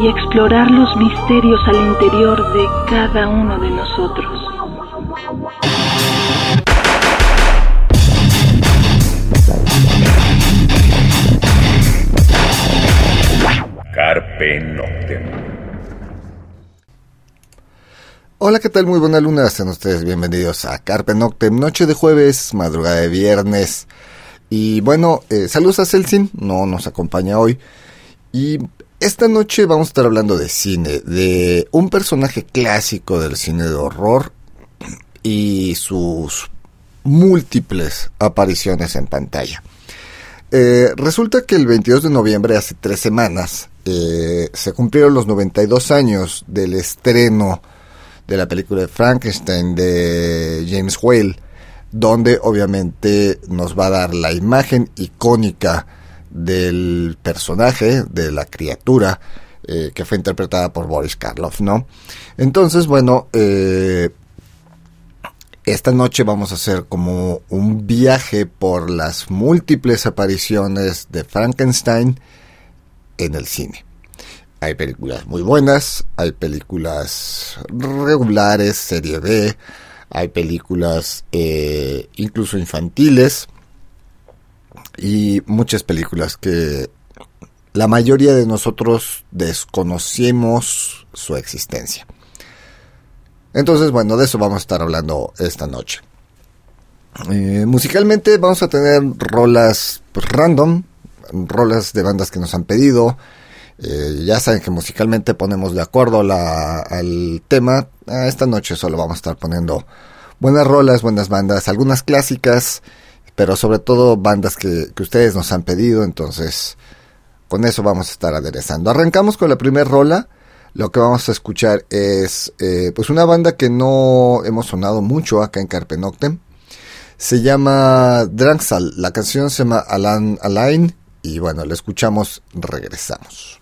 y explorar los misterios al interior de cada uno de nosotros. Carpe Noctem. Hola, ¿qué tal? Muy buena luna, sean ustedes bienvenidos a Carpe Noctem, noche de jueves, madrugada de viernes. Y bueno, eh, saludos a Celsin, no nos acompaña hoy. Y esta noche vamos a estar hablando de cine, de un personaje clásico del cine de horror y sus múltiples apariciones en pantalla. Eh, resulta que el 22 de noviembre, hace tres semanas, eh, se cumplieron los 92 años del estreno de la película de Frankenstein de James Whale, donde obviamente nos va a dar la imagen icónica del personaje, de la criatura, eh, que fue interpretada por Boris Karloff, ¿no? Entonces, bueno, eh, esta noche vamos a hacer como un viaje por las múltiples apariciones de Frankenstein en el cine. Hay películas muy buenas, hay películas regulares, serie B, hay películas eh, incluso infantiles y muchas películas que la mayoría de nosotros desconocemos su existencia. Entonces, bueno, de eso vamos a estar hablando esta noche. Eh, musicalmente vamos a tener rolas random, rolas de bandas que nos han pedido. Eh, ya saben que musicalmente ponemos de acuerdo al tema. Ah, esta noche solo vamos a estar poniendo buenas rolas, buenas bandas, algunas clásicas pero sobre todo bandas que, ustedes nos han pedido, entonces con eso vamos a estar aderezando. Arrancamos con la primera rola, lo que vamos a escuchar es eh, pues una banda que no hemos sonado mucho acá en Carpe Noctem, se llama Drangsal, la canción se llama Alan Alain y bueno, la escuchamos, regresamos.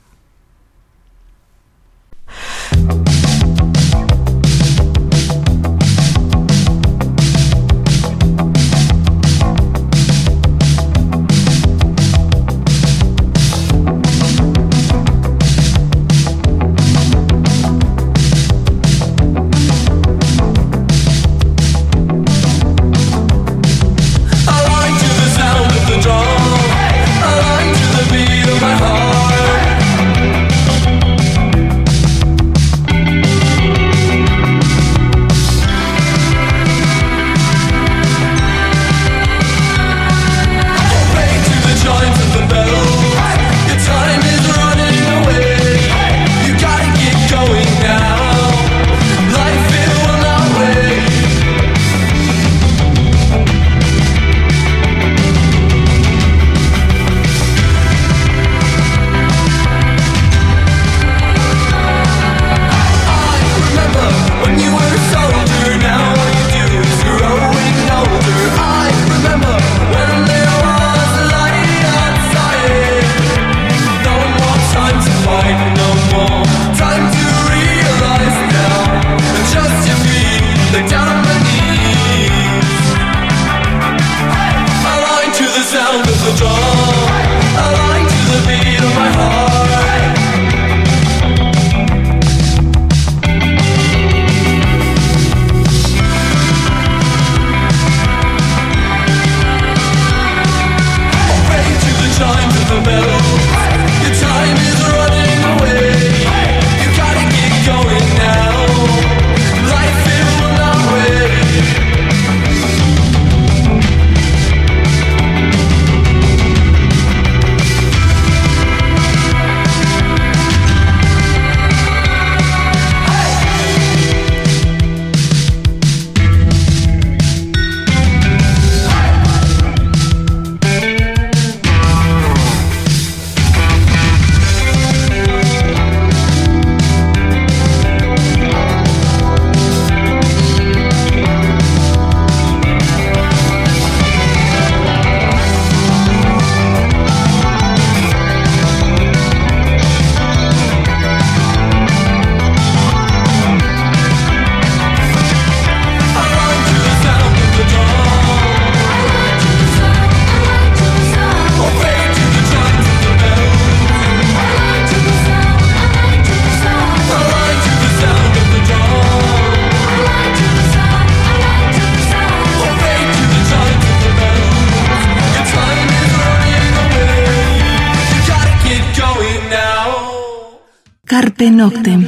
Carpe Noctem.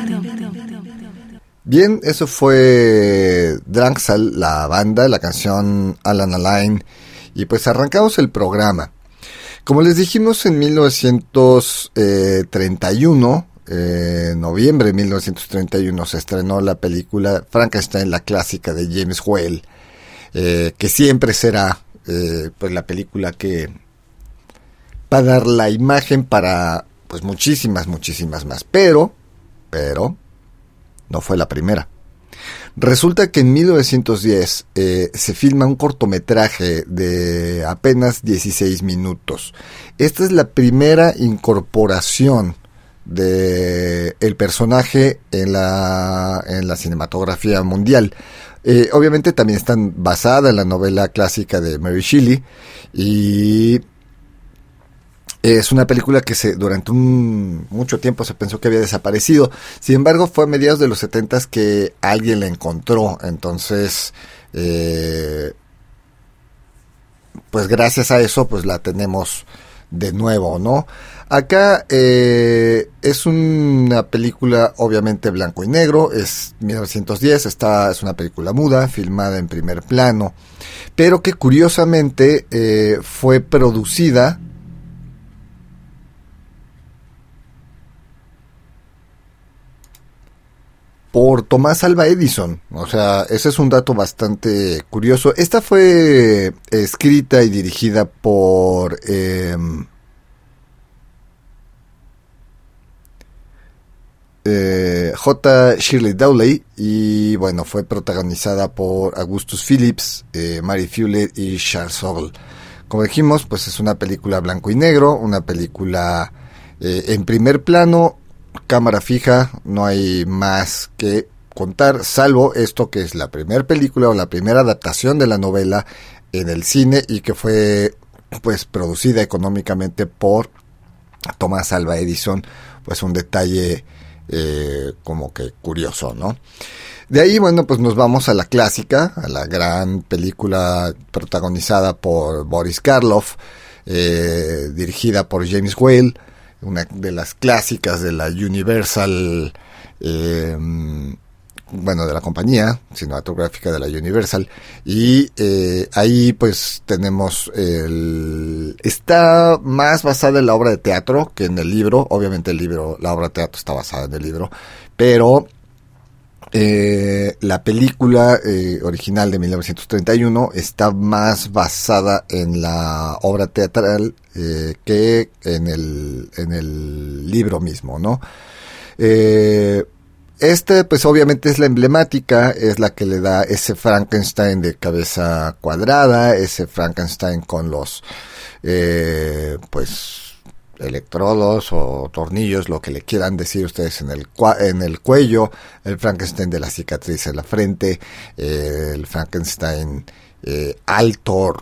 Bien, eso fue Drangsal, la banda, la canción Alan Align. Y pues arrancamos el programa. Como les dijimos en 1931, eh, noviembre de 1931 se estrenó la película Frankenstein, la clásica de James Whale, eh, que siempre será eh, pues la película que va a dar la imagen para pues muchísimas, muchísimas más. Pero, pero, no fue la primera. Resulta que en 1910 eh, se filma un cortometraje de apenas 16 minutos. Esta es la primera incorporación de personaje en la, en la cinematografía mundial. Eh, obviamente también están basada en la novela clásica de Mary Shelley y es una película que se, durante un, mucho tiempo se pensó que había desaparecido. Sin embargo, fue a mediados de los 70 que alguien la encontró. Entonces, eh, pues gracias a eso, pues la tenemos de nuevo, ¿no? Acá eh, es una película obviamente blanco y negro, es 1910, está, es una película muda, filmada en primer plano, pero que curiosamente eh, fue producida por Tomás Alba Edison. O sea, ese es un dato bastante curioso. Esta fue escrita y dirigida por... Em, eh, J. Shirley Dowley y bueno, fue protagonizada por Augustus Phillips, eh, Mary Fuller y Charles Soule. Como dijimos, pues es una película blanco y negro, una película eh, en primer plano cámara fija, no hay más que contar, salvo esto que es la primera película o la primera adaptación de la novela en el cine y que fue pues producida económicamente por Thomas Alva Edison, pues un detalle eh, como que curioso, ¿no? De ahí, bueno, pues nos vamos a la clásica, a la gran película protagonizada por Boris Karloff, eh, dirigida por James Whale, una de las clásicas de la Universal, eh, bueno, de la compañía cinematográfica de la Universal. Y eh, ahí pues tenemos el... Está más basada en la obra de teatro que en el libro. Obviamente el libro, la obra de teatro está basada en el libro. Pero eh, la película eh, original de 1931 está más basada en la obra teatral eh, que en el, en el libro mismo, ¿no? este, pues obviamente es la emblemática, es la que le da ese Frankenstein de cabeza cuadrada, ese Frankenstein con los, pues, electrodos o tornillos, lo que le quieran decir ustedes en el, en el cuello, el Frankenstein de la cicatriz en la frente, eh, el Frankenstein eh, alto,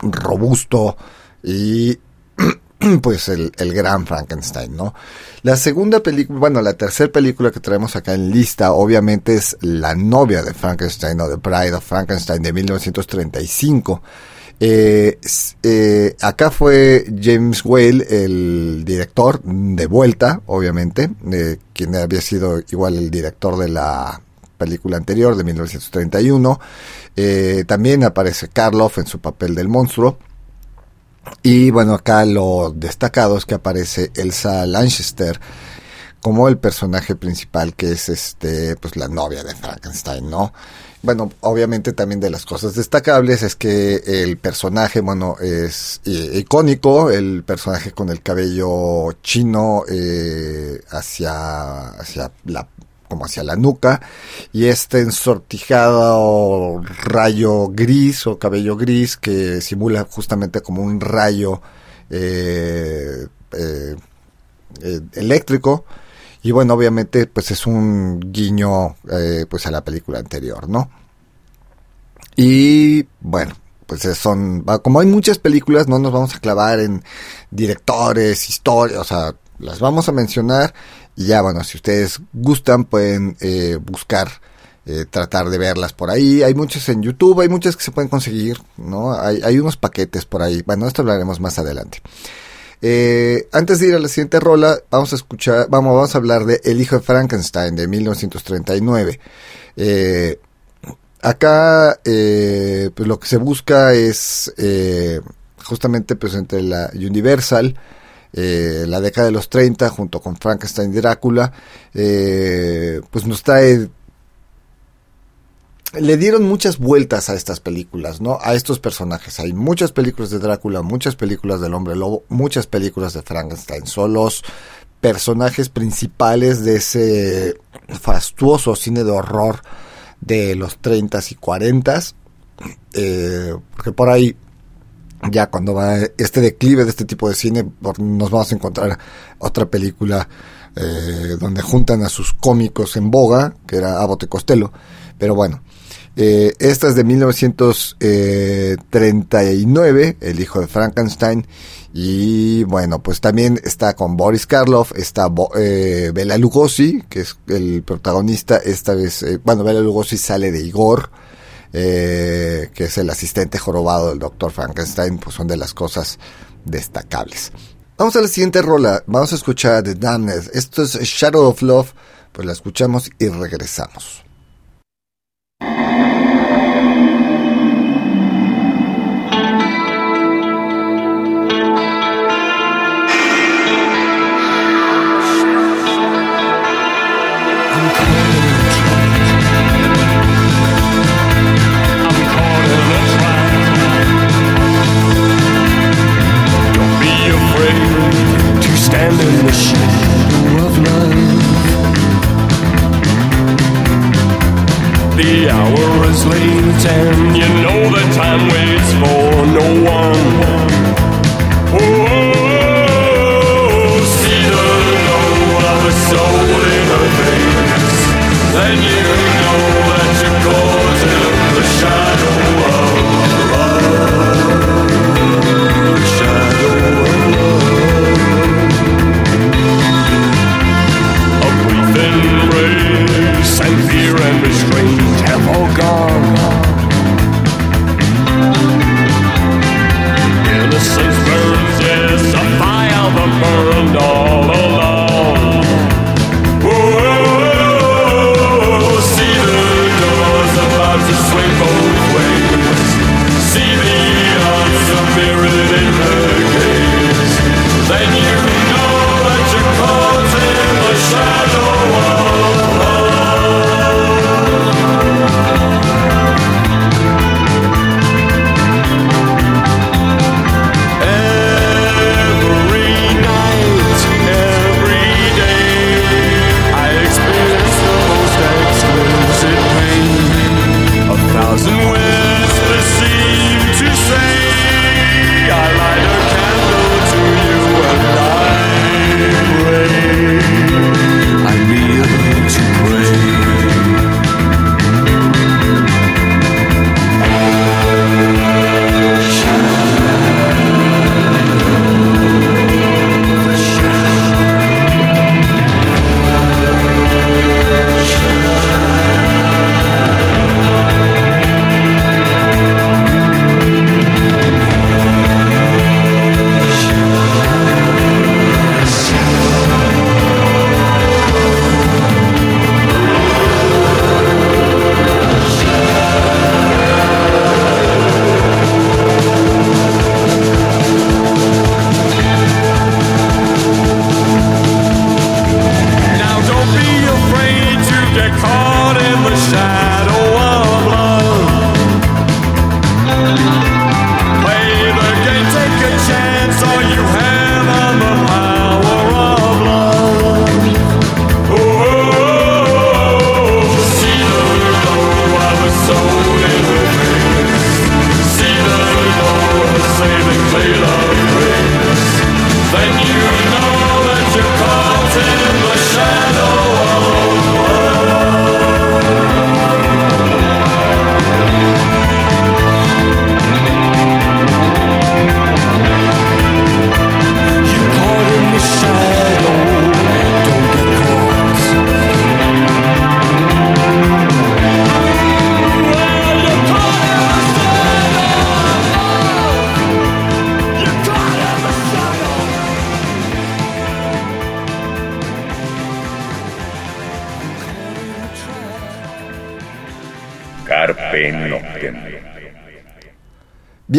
robusto y pues el, el, gran Frankenstein, ¿no? La segunda película, bueno, la tercera película que traemos acá en lista, obviamente es La novia de Frankenstein o The Bride of Frankenstein de 1935 eh, eh, acá fue James Whale el director, de vuelta, obviamente, eh, quien había sido igual el director de la película anterior de 1931. Eh, también aparece Karloff en su papel del monstruo. Y bueno, acá lo destacado es que aparece Elsa Lanchester como el personaje principal que es este pues la novia de Frankenstein, ¿no? Bueno, obviamente también de las cosas destacables es que el personaje, bueno, es eh, icónico, el personaje con el cabello chino eh, hacia, hacia la como hacia la nuca y este ensortijado rayo gris o cabello gris que simula justamente como un rayo eh, eléctrico y bueno, obviamente, pues es un guiño eh, pues a la película anterior, ¿no? Y bueno, pues son, como hay muchas películas, no nos vamos a clavar en directores, historias, o sea, las vamos a mencionar y ya, bueno, si ustedes gustan, pueden eh, buscar, eh, tratar de verlas por ahí. Hay muchas en YouTube, hay muchas que se pueden conseguir, ¿no? Hay, hay unos paquetes por ahí. Bueno, esto hablaremos más adelante. Eh, antes de ir a la siguiente rola, vamos a escuchar, vamos, vamos a hablar de El hijo de Frankenstein de 1939. Eh, acá, eh, pues lo que se busca es justamente pues entre la Universal, la década de los 30, junto con Frankenstein y Drácula, pues nos trae le dieron muchas vueltas a estas películas, ¿no? A estos personajes. Hay muchas películas de Drácula, muchas películas del hombre lobo, muchas películas de Frankenstein. Son los personajes principales de ese fastuoso cine de horror de los 30s y 40s. Eh, porque por ahí, ya cuando va este declive de este tipo de cine, nos vamos a encontrar otra película eh, donde juntan a sus cómicos en boga, que era Abbott Costello. Pero bueno, eh, esta es de 1939, El hijo de Frankenstein. Y bueno, pues también está con Boris Karloff, está eh, Bela Lugosi, que es el protagonista. Esta vez, eh, bueno, Bela Lugosi sale de Igor, que es el asistente jorobado del doctor Frankenstein, pues son de las cosas destacables. Vamos a la siguiente rola, vamos a escuchar The Damned. Esto es Shadow of Love, pues la escuchamos y regresamos. premonition of life. The hour is late and you know the time waits for no one. Oh, see the glow of a soul.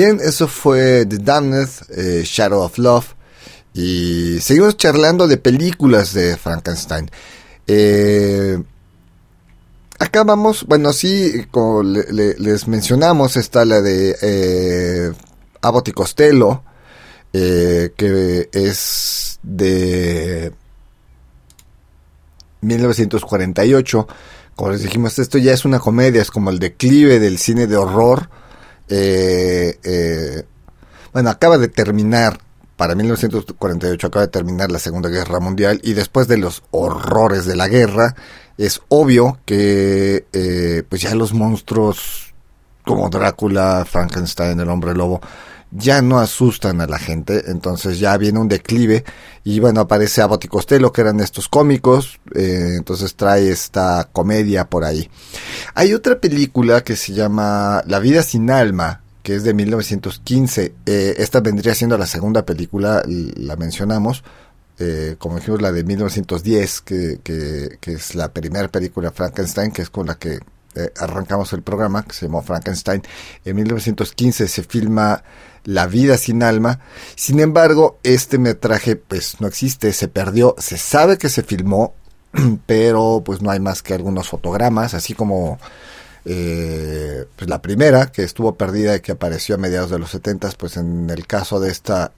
Bien, eso fue The Damned, eh, Shadow of Love. Y seguimos charlando de películas de Frankenstein. Eh, acá vamos, bueno, sí, como les mencionamos, está la de eh, Abbott y Costello, eh, que es de 1948. Como les dijimos, esto ya es una comedia, es como el declive del cine de horror. Eh, eh, bueno, acaba de terminar, para 1948 acaba de terminar la Segunda Guerra Mundial y después de los horrores de la guerra, es obvio que eh, pues ya los monstruos como Drácula, Frankenstein, el hombre lobo, ya no asustan a la gente, entonces ya viene un declive y bueno, aparece Abbott y Costello, que eran estos cómicos, eh, entonces trae esta comedia por ahí. Hay otra película que se llama La vida sin alma, que es de 1915, eh, esta vendría siendo la segunda película, la mencionamos, eh, como dijimos la de 1910, que, que, que es la primera película Frankenstein, que es con la que eh, arrancamos el programa, que se llamó Frankenstein. En 1915 se filma La vida sin alma. Sin embargo, este metraje pues no existe, se perdió. Se sabe que se filmó, pero pues no hay más que algunos fotogramas, así como eh, pues la primera que estuvo perdida y que apareció a mediados de los 70, pues en el caso de esta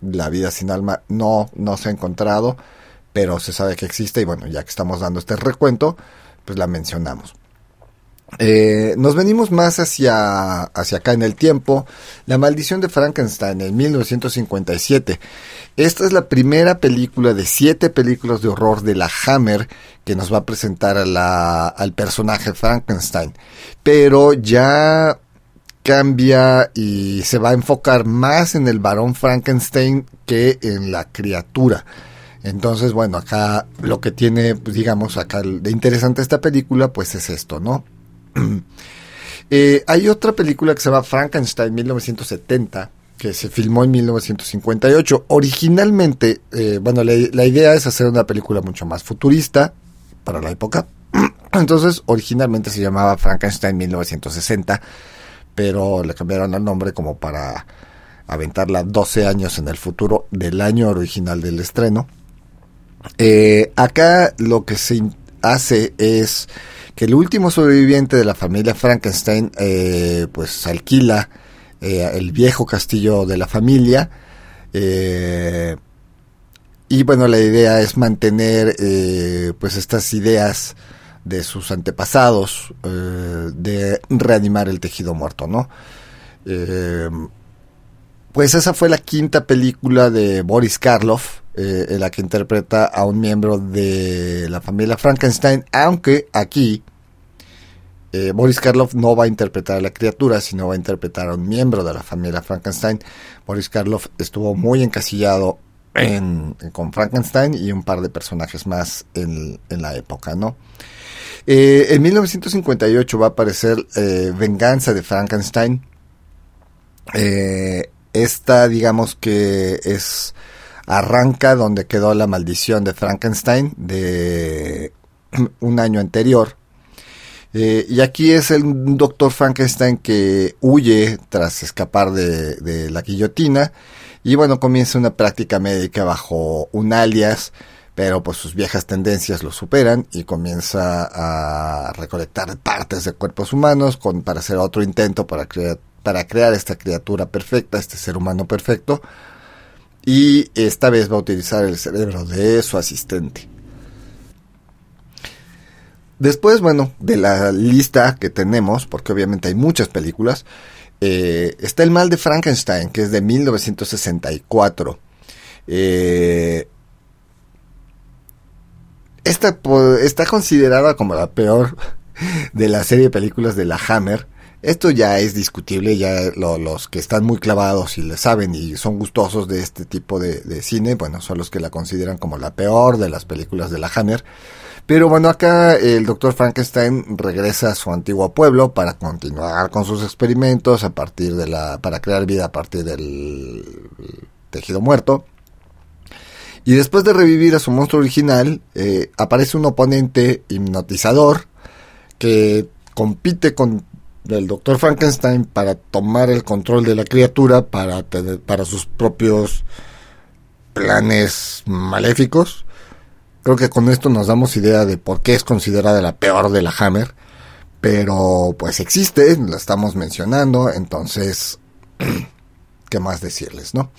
La vida sin alma no, no se ha encontrado, pero se sabe que existe y bueno, ya que estamos dando este recuento, pues la mencionamos. Eh, nos venimos más hacia, hacia acá en el tiempo. La maldición de Frankenstein en 1957. Esta es la primera película de siete películas de horror de la Hammer que nos va a presentar al personaje Frankenstein. Pero ya cambia y se va a enfocar más en el varón Frankenstein que en la criatura. Entonces, bueno, acá lo que tiene, pues, digamos, acá de interesante esta película, pues es esto, ¿no? Eh, hay otra película que se llama Frankenstein 1970 que se filmó en 1958. Originalmente, eh, bueno, la, idea es hacer una película mucho más futurista para la época. Entonces, originalmente se llamaba Frankenstein 1960, pero le cambiaron el nombre como para aventarla 12 años en el futuro del año original del estreno. Eh, acá lo que se hace es que el último sobreviviente de la familia Frankenstein eh, pues alquila eh, el viejo castillo de la familia eh, y bueno la idea es mantener pues estas ideas de sus antepasados de reanimar el tejido muerto no pues esa fue la quinta película de Boris Karloff en la que interpreta a un miembro de la familia Frankenstein, aunque aquí eh, Boris Karloff no va a interpretar a la criatura, sino va a interpretar a un miembro de la familia Frankenstein. Boris Karloff estuvo muy encasillado en, con Frankenstein y un par de personajes más en, la época, ¿no? Eh, en 1958 va a aparecer eh, Venganza de Frankenstein. esta, digamos que es arranca donde quedó la maldición de Frankenstein de un año anterior eh, y aquí es el doctor Frankenstein que huye tras escapar de, la guillotina y bueno, comienza una práctica médica bajo un alias, pero pues sus viejas tendencias lo superan y comienza a recolectar partes de cuerpos humanos con, para hacer otro intento para crear, para crear esta criatura perfecta, este ser humano perfecto. Y esta vez va a utilizar el cerebro de su asistente. Después, bueno, de la lista que tenemos, porque obviamente hay muchas películas, eh, está El mal de Frankenstein, que es de 1964. Eh, esta está considerada como la peor de la serie de películas de la Hammer. Esto ya es discutible, ya los que están muy clavados y le saben y son gustosos de este tipo de, de, cine, bueno, son los que la consideran como la peor de las películas de la Hammer. Pero bueno, acá el doctor Frankenstein regresa a su antiguo pueblo para continuar con sus experimentos a partir de la, para crear vida a partir del tejido muerto. Y después de revivir a su monstruo original, eh, aparece un oponente hipnotizador que compite con del doctor Frankenstein para tomar el control de la criatura para, para sus propios planes maléficos. Creo que con esto nos damos idea de por qué es considerada la peor de la Hammer. Pero pues existe, la estamos mencionando, entonces, ¿qué más decirles, no?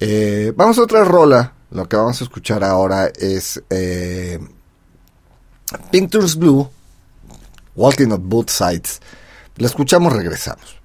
Eh, vamos a otra rola. Lo que vamos a escuchar ahora es eh, Painter's Blue, Walking on Both Sides. La escuchamos, regresamos.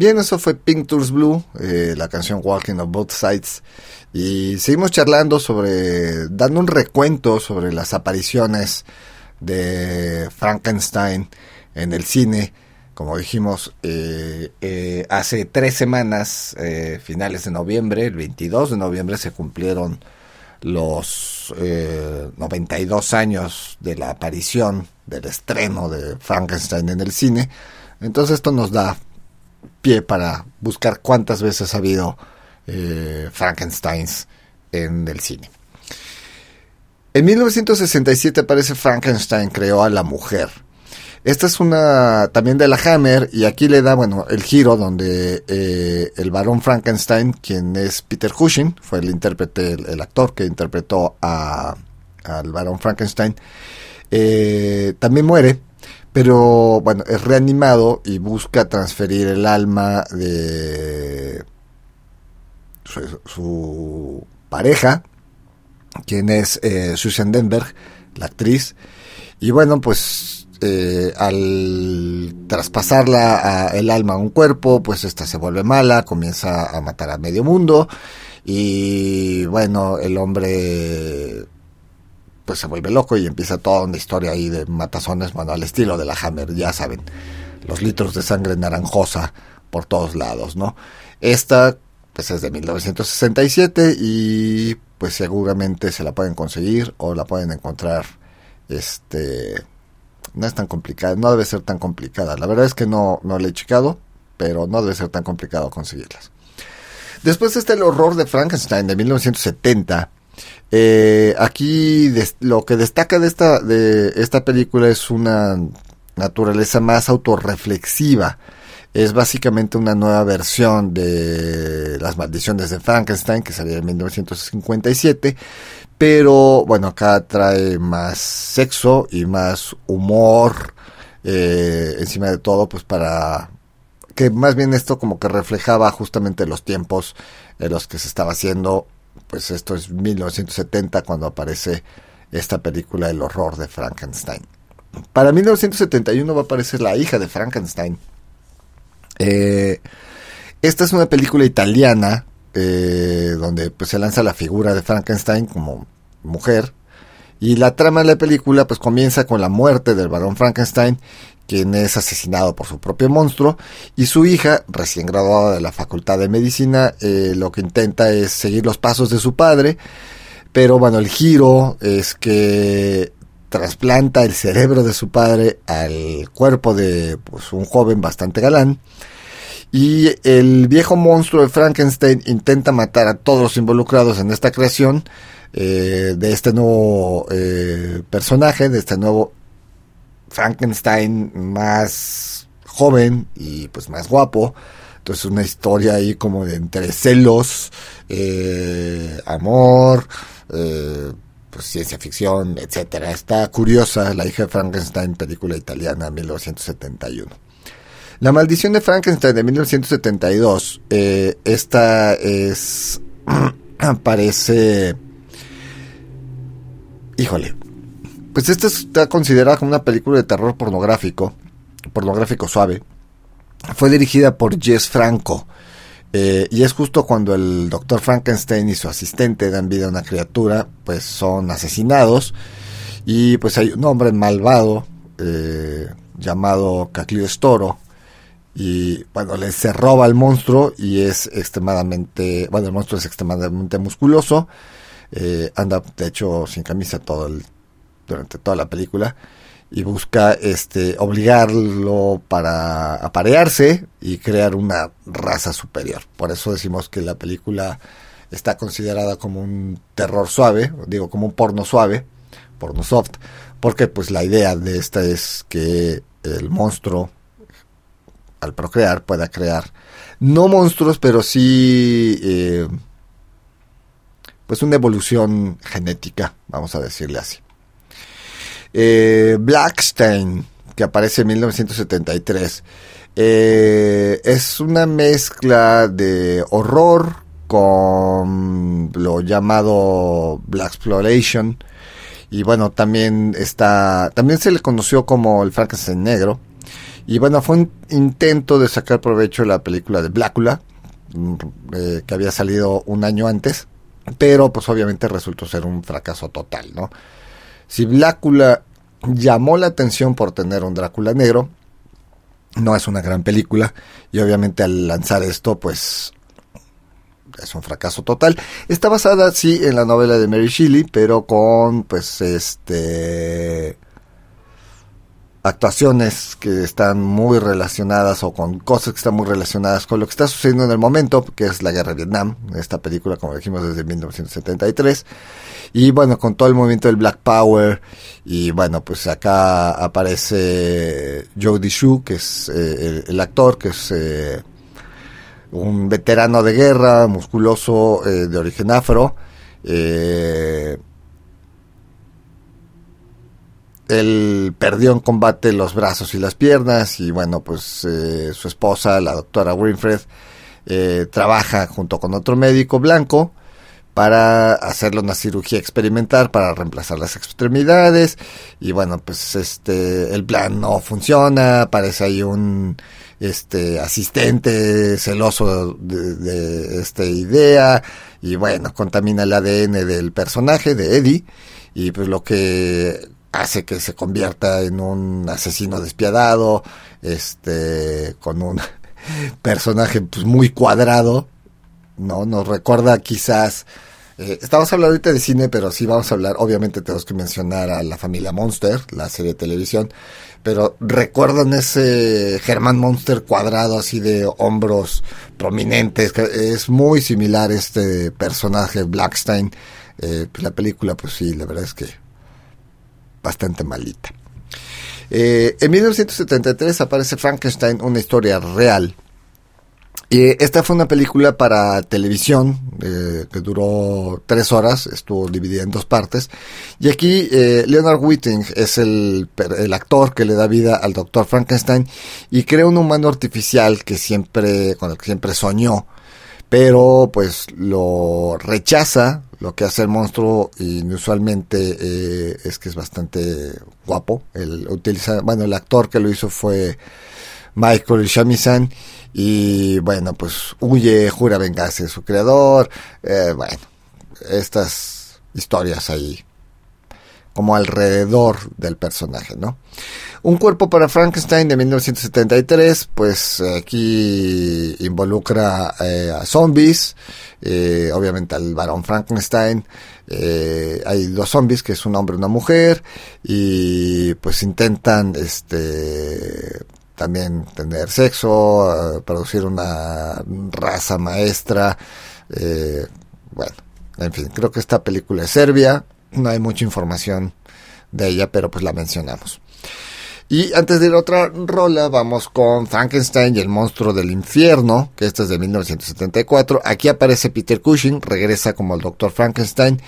Bien, eso fue Pink Tours Blue, eh, la canción Walking on Both Sides. Y seguimos charlando sobre, dando un recuento sobre las apariciones de Frankenstein en el cine. Como dijimos, eh, eh, hace tres semanas, finales de noviembre, el 22 de noviembre, se cumplieron los 92 años de la aparición, del estreno de Frankenstein en el cine. Entonces esto nos da pie para buscar cuántas veces ha habido eh, Frankensteins en el cine. En 1967 aparece Frankenstein creó a la mujer. Esta es una también de la Hammer y aquí le da bueno el giro donde eh, el varón Frankenstein, quien es Peter Cushing, fue el intérprete, el, actor que interpretó a, al varón Frankenstein, eh, también muere pero bueno, es reanimado y busca transferir el alma de su, pareja quien es eh, Susan Denberg, la actriz. Y bueno, pues eh, al traspasarla el alma a un cuerpo, pues esta se vuelve mala, comienza a matar a medio mundo y bueno, el hombre pues se vuelve loco y empieza toda una historia ahí de matazones, bueno, al estilo de la Hammer, ya saben, los litros de sangre naranjosa por todos lados, ¿no? Esta pues es de 1967 y pues seguramente se la pueden conseguir o la pueden encontrar este no es tan complicada, no debe ser tan complicada. La verdad es que no, no le he checado, pero no debe ser tan complicado conseguirlas. Después está el horror de Frankenstein de 1970. Eh, aquí lo que destaca de esta, de esta película es una naturaleza más autorreflexiva. Es básicamente una nueva versión de Las maldiciones de Frankenstein que salió en 1957 pero bueno, acá trae más sexo y más humor eh, encima de todo, pues para que más bien esto como que reflejaba justamente los tiempos en los que se estaba haciendo, pues esto es 1970 cuando aparece esta película El horror de Frankenstein. Para 1971 va a aparecer La hija de Frankenstein. Eh, esta es una película italiana eh, donde pues se lanza la figura de Frankenstein como mujer y la trama de la película pues comienza con la muerte del varón Frankenstein quien es asesinado por su propio monstruo y su hija recién graduada de la facultad de medicina eh, lo que intenta es seguir los pasos de su padre pero bueno el giro es que trasplanta el cerebro de su padre al cuerpo de pues, un joven bastante galán y el viejo monstruo de Frankenstein intenta matar a todos los involucrados en esta creación eh, de este nuevo eh, personaje, de este nuevo Frankenstein más joven y pues más guapo. Entonces una historia ahí como de entre celos, eh, amor, pues ciencia ficción, etcétera. Está curiosa La hija de Frankenstein, película italiana 1971. La maldición de Frankenstein de 1972, eh, esta es, parece, híjole, pues esta está considerada como una película de terror pornográfico, pornográfico suave. Fue dirigida por Jess Franco. Eh, y es justo cuando el doctor Frankenstein y su asistente dan vida a una criatura, pues son asesinados. Y pues hay un hombre malvado eh, llamado Storo y bueno, le se roba al monstruo y es extremadamente, bueno, el monstruo es extremadamente musculoso, eh, anda de hecho sin camisa todo el, durante toda la película y busca este obligarlo para aparearse y crear una raza superior. Por eso decimos que la película está considerada como un terror suave, digo como un porno suave, porno soft, porque pues la idea de esta es que el monstruo al procrear pueda crear no monstruos, pero sí eh, pues una evolución genética, vamos a decirle así. Eh, Blackstein, que aparece en 1973, eh, es una mezcla de horror con lo llamado Black Exploration y bueno también está también se le conoció como el Frankenstein negro. Y bueno, fue un intento de sacar provecho de la película de Blácula, mm, eh, que había salido un año antes, pero pues obviamente resultó ser un fracaso total, ¿no? Si Blácula llamó la atención por tener un Drácula negro, no es una gran película, y obviamente al lanzar esto, pues es un fracaso total. Está basada, sí, en la novela de Mary Shelley, pero con, pues, este actuaciones que están muy relacionadas o con cosas que están muy relacionadas con lo que está sucediendo en el momento, que es la guerra de Vietnam, esta película como dijimos desde 1973, y bueno, con todo el movimiento del Black Power, y bueno, pues acá aparece Joe Shu, que es eh, el, actor, que es eh, un veterano de guerra, musculoso, eh, de origen afro, eh, él perdió en combate los brazos y las piernas y bueno, pues eh, su esposa, la doctora Winfred, eh, trabaja junto con otro médico blanco, para hacerle una cirugía experimental para reemplazar las extremidades. Y bueno pues este el plan no funciona. Parece hay un este asistente celoso de, de esta idea. Y bueno contamina el ADN del personaje de Eddie. Y pues lo que hace que se convierta en un asesino despiadado este con un personaje pues muy cuadrado no nos recuerda quizás eh, estamos hablando ahorita de cine, pero sí vamos a hablar, obviamente tenemos que mencionar a la familia Monster, la serie de televisión, pero recuerdan ese Germán Monster cuadrado así de hombros prominentes, que es muy similar este personaje Blackstein. Eh, pues la película, pues sí, la verdad es que bastante malita. Eh, en 1973 aparece Frankenstein, una historia real esta fue una película para televisión eh, que duró tres horas, estuvo dividida en dos partes. Y aquí eh, Leonard Whiting es el, el, actor que le da vida al doctor Frankenstein y crea un humano artificial que siempre, con el que siempre soñó, pero pues lo rechaza. Lo que hace el monstruo inusualmente eh, es que es bastante guapo. El, utiliza, bueno, el actor que lo hizo fue Michael Shamizan y bueno, pues huye, jura vengarse de su creador, eh, bueno, estas historias ahí como alrededor del personaje, ¿no? Un cuerpo para Frankenstein de 1973, pues aquí involucra eh, a zombies, eh, obviamente al varón Frankenstein, eh, hay dos zombies, que es un hombre y una mujer, y pues intentan, este, también tener sexo, producir una raza maestra. Bueno, en fin, creo que esta película es serbia, no hay mucha información de ella, pero pues la mencionamos. Y antes de ir a otra rola, vamos con Frankenstein y el monstruo del infierno, que esta es de 1974. Aquí aparece Peter Cushing, regresa como el Dr. Frankenstein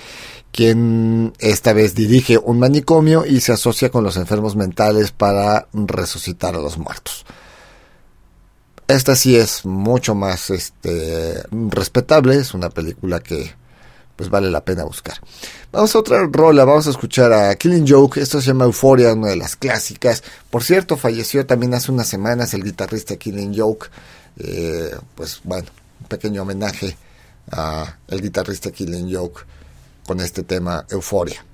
quien esta vez dirige un manicomio y se asocia con los enfermos mentales para resucitar a los muertos. Esta sí es mucho más este, respetable, es una película que pues vale la pena buscar. Vamos a otra rola, vamos a escuchar a Killing Joke, esto se llama Euphoria, una de las clásicas. Por cierto, falleció también hace unas semanas el guitarrista Killing Joke, eh, pues bueno, un pequeño homenaje a el guitarrista Killing Joke con este tema Euforia.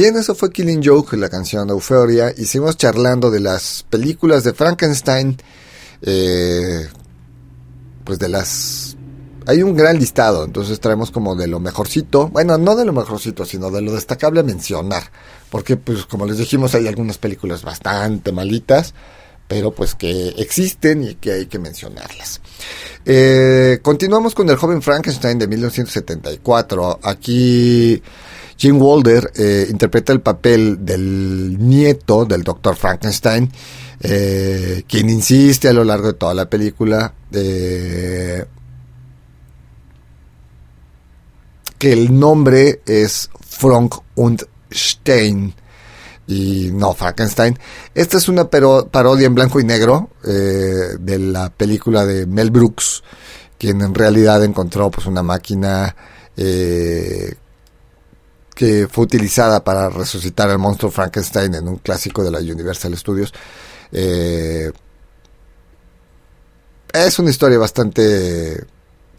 Bien, eso fue Killing Joke, la canción de Euphoria. Hicimos charlando de las películas de Frankenstein. Eh, pues de las... Hay un gran listado, entonces traemos como de lo mejorcito. Bueno, no de lo mejorcito, sino de lo destacable a mencionar. Porque, pues, como les dijimos, hay algunas películas bastante malitas pero pues que existen y que hay que mencionarlas. Eh, continuamos con el joven Frankenstein de 1974. Aquí Jim Walder eh, interpreta el papel del nieto del doctor Frankenstein, eh, quien insiste a lo largo de toda la película que el nombre es Frank und Stein y no Frankenstein. Esta es una parodia en blanco y negro eh, de la película de Mel Brooks, quien en realidad encontró pues una máquina eh, que fue utilizada para resucitar al monstruo Frankenstein en un clásico de la Universal Studios. Eh, es una historia bastante,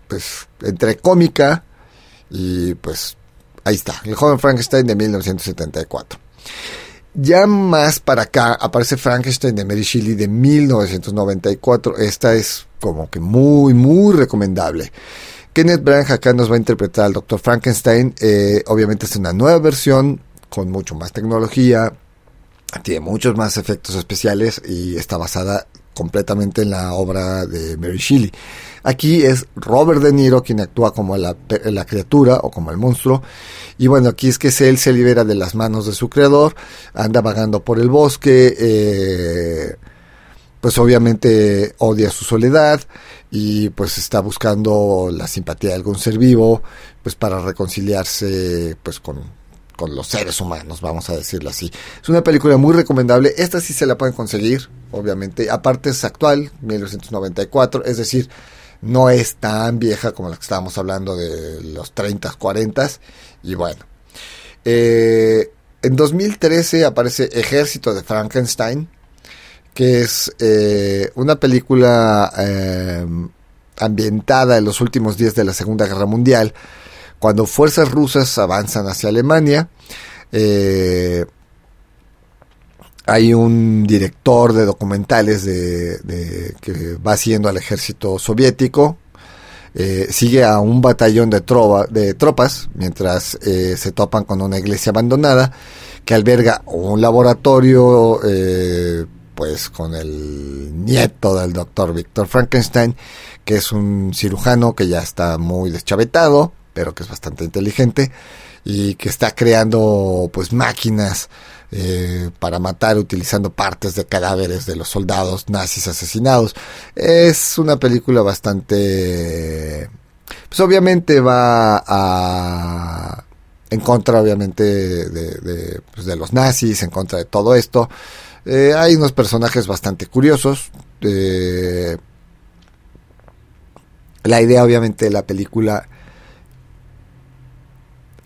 pues, entre cómica y pues ahí está, el joven Frankenstein de 1974. Ya más para acá aparece Frankenstein de Mary Shelley de 1994. Esta es como que muy, muy recomendable. Kenneth Branagh acá nos va a interpretar al Dr. Frankenstein. Eh, obviamente es una nueva versión con mucho más tecnología. Tiene muchos más efectos especiales y está basada completamente en la obra de Mary Shelley. Aquí es Robert De Niro quien actúa como la, criatura o como el monstruo. Y bueno, aquí es que él se libera de las manos de su creador, anda vagando por el bosque, eh, pues obviamente odia su soledad y pues está buscando la simpatía de algún ser vivo, pues para reconciliarse pues con, con los seres humanos, vamos a decirlo así. Es una película muy recomendable, esta sí se la pueden conseguir, obviamente, aparte es actual, 1994, es decir, no es tan vieja como la que estábamos hablando de los 30, 40 y bueno. Eh, en 2013 aparece Ejército de Frankenstein, que es eh, una película eh, ambientada en los últimos días de la Segunda Guerra Mundial, cuando fuerzas rusas avanzan hacia Alemania, eh, hay un director de documentales de, que va siguiendo al ejército soviético, eh, sigue a un batallón de, de tropas mientras eh, se topan con una iglesia abandonada que alberga un laboratorio pues con el nieto del doctor Víctor Frankenstein que es un cirujano que ya está muy deschavetado pero que es bastante inteligente y que está creando pues máquinas eh, para matar utilizando partes de cadáveres de los soldados nazis asesinados. Es una película bastante... Pues obviamente va a... en contra obviamente de, pues, de, los nazis, en contra de todo esto. Eh, hay unos personajes bastante curiosos. Eh, la idea obviamente de la película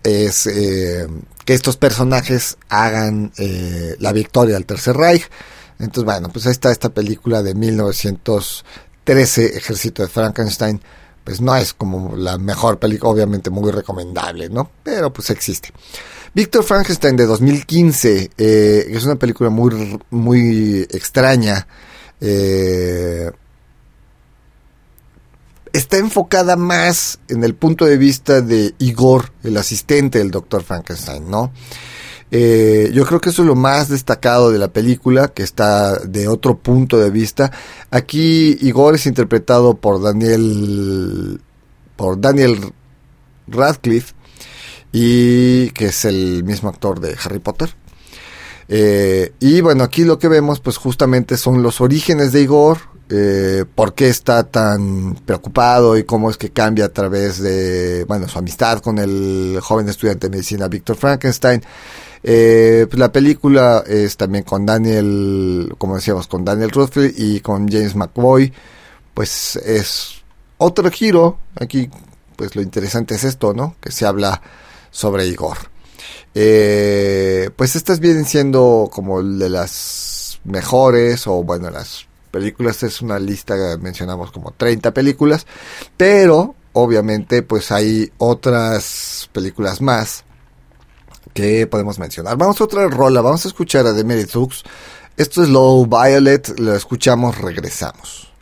es eh, que estos personajes hagan la victoria al Tercer Reich. Entonces, bueno, pues ahí está esta película de 1913, Ejército de Frankenstein. Pues no es como la mejor película, obviamente muy recomendable, ¿no? Pero pues existe. Víctor Frankenstein de 2015 eh, es una película muy, muy extraña. Eh, está enfocada más en el punto de vista de Igor, el asistente del Dr. Frankenstein, ¿no? Eh, yo creo que eso es lo más destacado de la película, que está de otro punto de vista. Aquí Igor es interpretado por Daniel, por Daniel Radcliffe, y que es el mismo actor de Harry Potter. Eh, y bueno, aquí lo que vemos, pues justamente son los orígenes de Igor, eh, por qué está tan preocupado y cómo es que cambia a través de, bueno, su amistad con el joven estudiante de medicina Víctor Frankenstein. Eh, pues la película es también con Daniel, como decíamos, con Daniel Radcliffe y con James McVoy. Pues es otro giro. Aquí, pues lo interesante es esto, ¿no? Que se habla sobre Igor. Eh, pues estas vienen siendo como de las mejores o bueno, las películas es una lista, mencionamos como 30 películas, pero obviamente pues hay otras películas más que podemos mencionar. Vamos a otra rola, vamos a escuchar a Demerit Hooks. Esto es Low Violet, lo escuchamos, regresamos.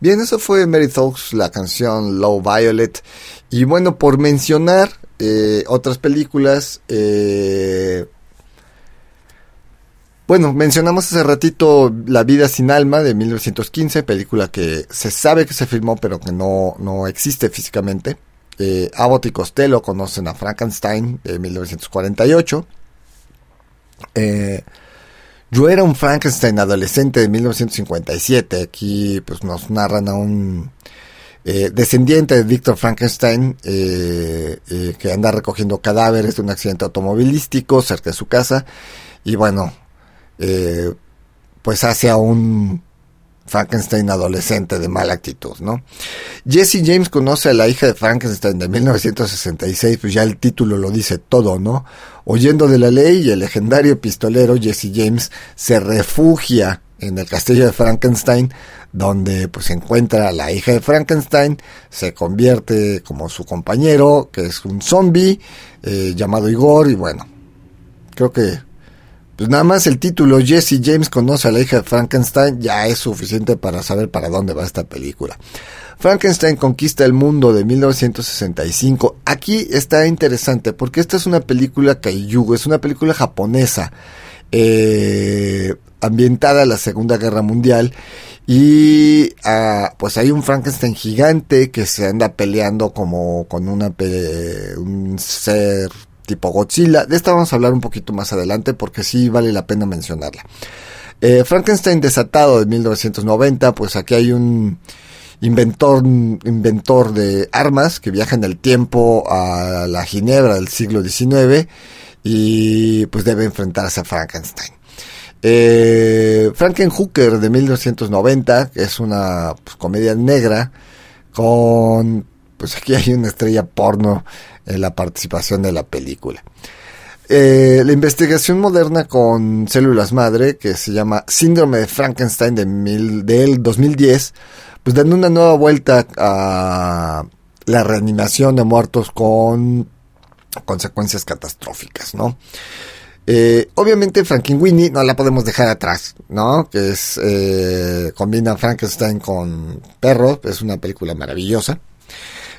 Bien, eso fue Mary Talks, la canción Low Violet. Y bueno, por mencionar eh, otras películas, eh, bueno, mencionamos hace ratito La vida sin alma de 1915, película que se sabe que se filmó pero que no, no existe físicamente. eh, Abbott y Costello conocen a Frankenstein de 1948. Eh, yo era un Frankenstein adolescente de 1957. Aquí pues nos narran a un eh, descendiente de Victor Frankenstein que anda recogiendo cadáveres de un accidente automovilístico cerca de su casa. Y bueno, pues hace a un Frankenstein adolescente de mala actitud, ¿no? Jesse James conoce a la hija de Frankenstein de 1966, pues ya el título lo dice todo, ¿no? Oyendo de la ley, el legendario pistolero Jesse James se refugia en el castillo de Frankenstein, donde pues encuentra a la hija de Frankenstein, se convierte como su compañero, que es un zombie eh, llamado Igor, y bueno, creo que pues nada más el título Jesse James conoce a la hija de Frankenstein ya es suficiente para saber para dónde va esta película. Frankenstein conquista el mundo de 1965. Aquí está interesante porque esta es una película kaiju, es una película japonesa eh, ambientada en la Segunda Guerra Mundial y ah, pues hay un Frankenstein gigante que se anda peleando como con una un ser tipo Godzilla. De esta vamos a hablar un poquito más adelante porque sí vale la pena mencionarla. Eh, Frankenstein desatado de 1990, pues aquí hay un inventor, inventor de armas que viaja en el tiempo a la Ginebra del siglo XIX y pues debe enfrentarse a Frankenstein. Eh, Frankenhooker de 1990, que es una pues, comedia negra con, pues aquí hay una estrella porno en la participación de la película. Eh, la investigación moderna con células madre, que se llama Síndrome de Frankenstein de mil, del 2010, pues dando una nueva vuelta a la reanimación de muertos con consecuencias catastróficas, ¿no? Eh, obviamente Frankenweenie no la podemos dejar atrás, ¿no? Que es, eh, combina Frankenstein con perro, es una película maravillosa.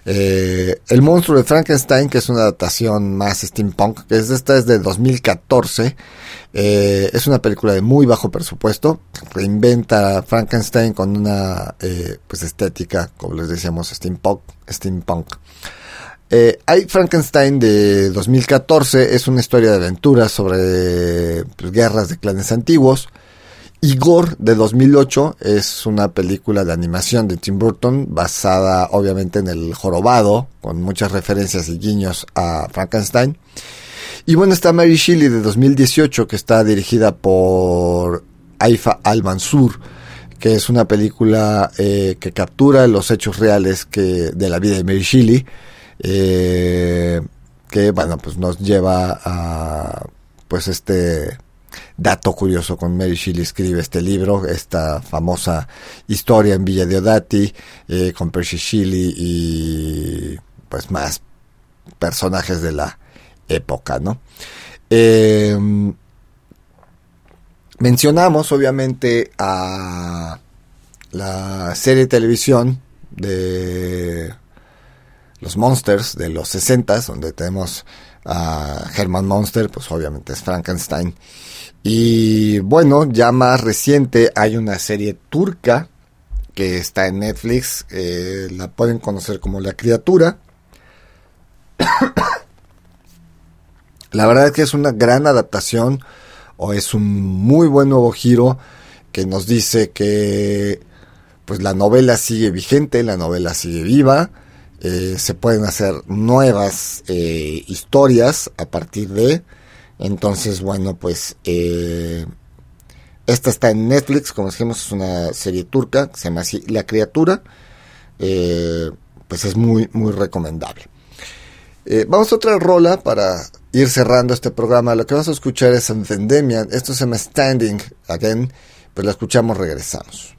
Eh, el monstruo de Frankenstein, que es una adaptación más steampunk, que es esta es de 2014. Eh, es una película de muy bajo presupuesto. Reinventa Frankenstein con una eh, pues estética, como les decíamos, steampunk. steampunk. hay Frankenstein de 2014, es una historia de aventuras sobre pues, guerras de clanes antiguos. Igor de 2008 es una película de animación de Tim Burton basada obviamente en el jorobado, con muchas referencias y guiños a Frankenstein. Y bueno, está Mary Shelley de 2018 que está dirigida por Aifa Al-Mansur, que es una película eh, que captura los hechos reales que, de la vida de Mary Shelley, eh, que bueno, pues nos lleva a pues este dato curioso con Mary Shelley escribe este libro, esta famosa historia en Villa Diodati, eh, con Percy Shelley y pues más personajes de la época, ¿no? Em, mencionamos obviamente a la serie de televisión de los Monsters de los 60 donde tenemos a Herman Monster, pues obviamente es Frankenstein y bueno, ya más reciente hay una serie turca que está en Netflix, eh, la pueden conocer como La Criatura. la verdad es que es una gran adaptación o es un muy buen nuevo giro que nos dice que pues la novela sigue vigente, la novela sigue viva, eh, se pueden hacer nuevas eh, historias a partir de entonces, bueno, pues eh, esta está en Netflix, como dijimos, es una serie turca, se llama así La Criatura. Eh, pues es muy, muy recomendable. Eh, vamos a otra rola para ir cerrando este programa. Lo que vamos a escuchar es Endemia. Esto se llama Standing Again. Pues la escuchamos, regresamos.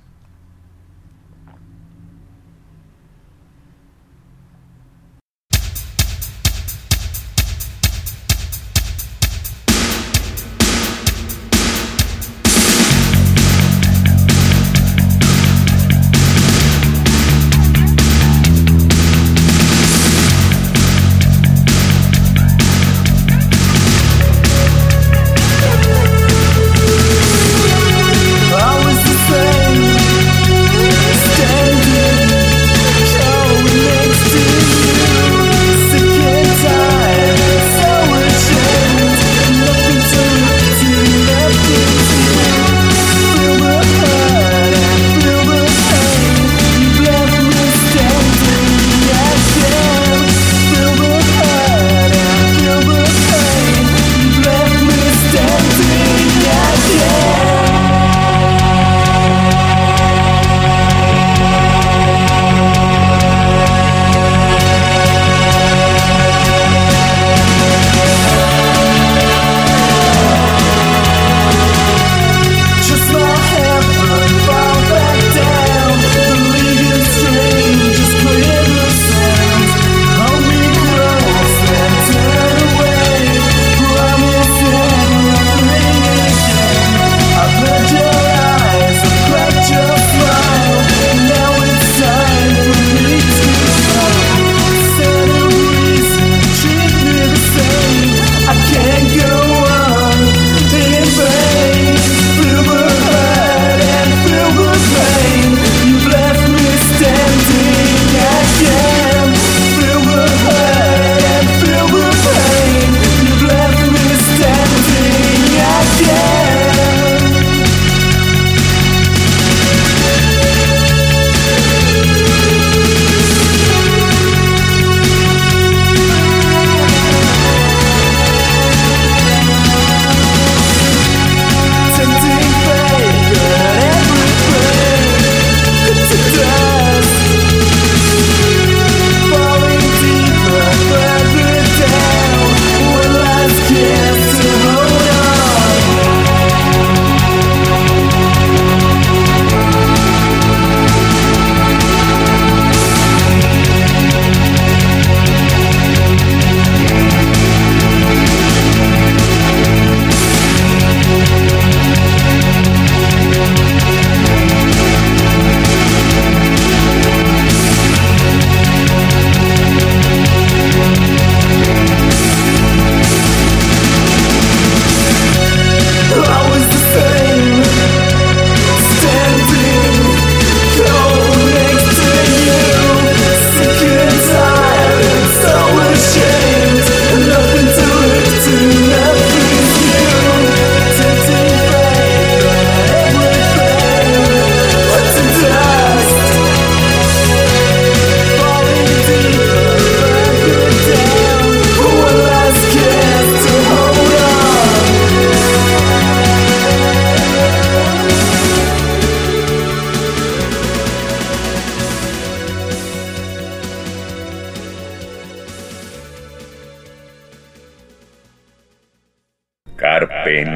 Carpe.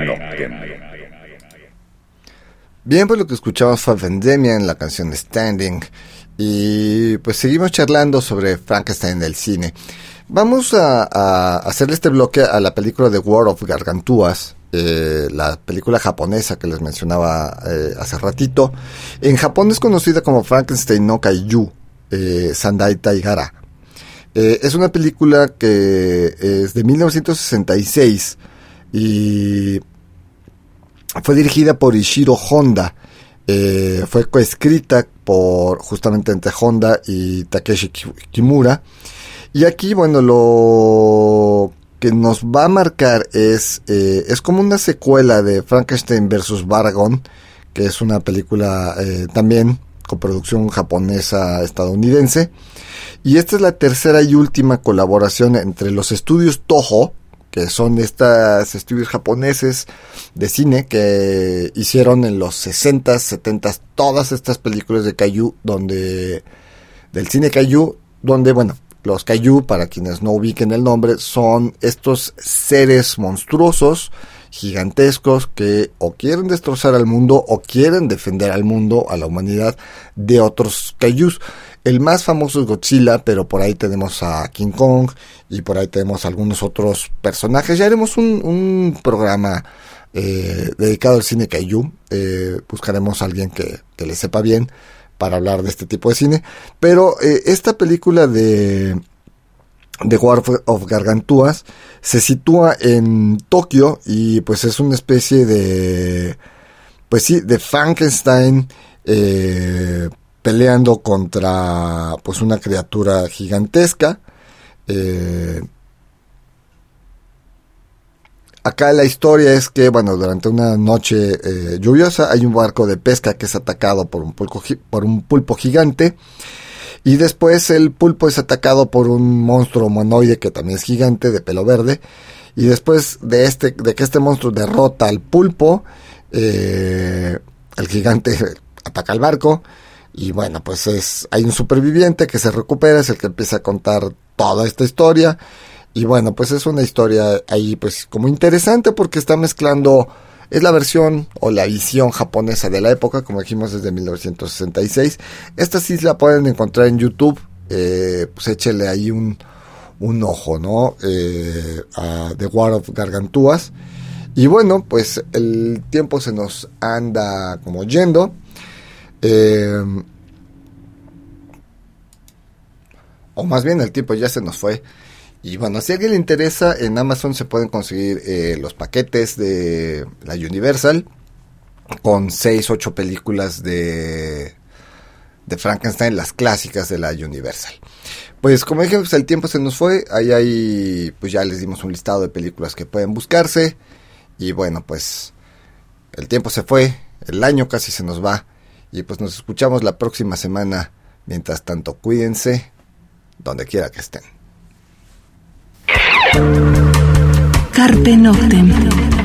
Bien, pues lo que escuchamos fue Vendemia en la canción Standing. Y pues seguimos charlando sobre Frankenstein del cine. Vamos a, a hacerle este bloque a la película The War of Gargantuas, eh, la película japonesa que les mencionaba eh, hace ratito. En Japón es conocida como Frankenstein no Kaiju, eh, Sandai Taigara. Eh, es una película que es de 1966 y fue dirigida por Ishiro Honda. Eh, fue coescrita por justamente entre Honda y Takeshi Kimura. Y aquí, bueno, lo que nos va a marcar es, eh, es como una secuela de Frankenstein vs. Baragon, que es una película eh, también con producción japonesa estadounidense. Y esta es la tercera y última colaboración entre los estudios Toho, que son estos estudios japoneses de cine que hicieron en los 60s, 70s todas estas películas de Kaiju donde del cine Kaiju donde bueno, los Kaiju para quienes no ubiquen el nombre son estos seres monstruosos gigantescos que o quieren destrozar al mundo o quieren defender al mundo, a la humanidad de otros Kaijus. El más famoso es Godzilla, pero por ahí tenemos a King Kong y por ahí tenemos algunos otros personajes. Ya haremos un, programa eh, dedicado al cine Kaiju. Eh, buscaremos a alguien que, le sepa bien para hablar de este tipo de cine. Pero eh, esta película de The War of Gargantuas se sitúa en Tokio y pues es una especie de pues sí de Frankenstein eh, peleando contra pues una criatura gigantesca eh, acá la historia es que bueno durante una noche eh, lluviosa hay un barco de pesca que es atacado por un pulpo, por un pulpo gigante y después el pulpo es atacado por un monstruo humanoide que también es gigante, de pelo verde. Y después de, este, de que este monstruo derrota al pulpo, eh, el gigante ataca al barco. Y bueno, pues es, hay un superviviente que se recupera, es el que empieza a contar toda esta historia. Y bueno, pues es una historia ahí pues como interesante porque está mezclando es la versión o la visión japonesa de la época, como dijimos desde 1966. Esta sí la pueden encontrar en YouTube, eh, pues échele ahí un, un ojo, ¿no? Eh, a The War of Gargantuas. Y bueno, pues el tiempo se nos anda como yendo. Eh, o más bien el tiempo ya se nos fue. Y bueno, si a alguien le interesa, en Amazon se pueden conseguir eh, los paquetes de la Universal con 6, 8 películas de, de Frankenstein, las clásicas de la Universal. Pues como dije, pues el tiempo se nos fue, ahí hay, pues ya les dimos un listado de películas que pueden buscarse. Y bueno, pues el tiempo se fue, el año casi se nos va. Y pues nos escuchamos la próxima semana. Mientras tanto, cuídense donde quiera que estén. Carpe Noctem.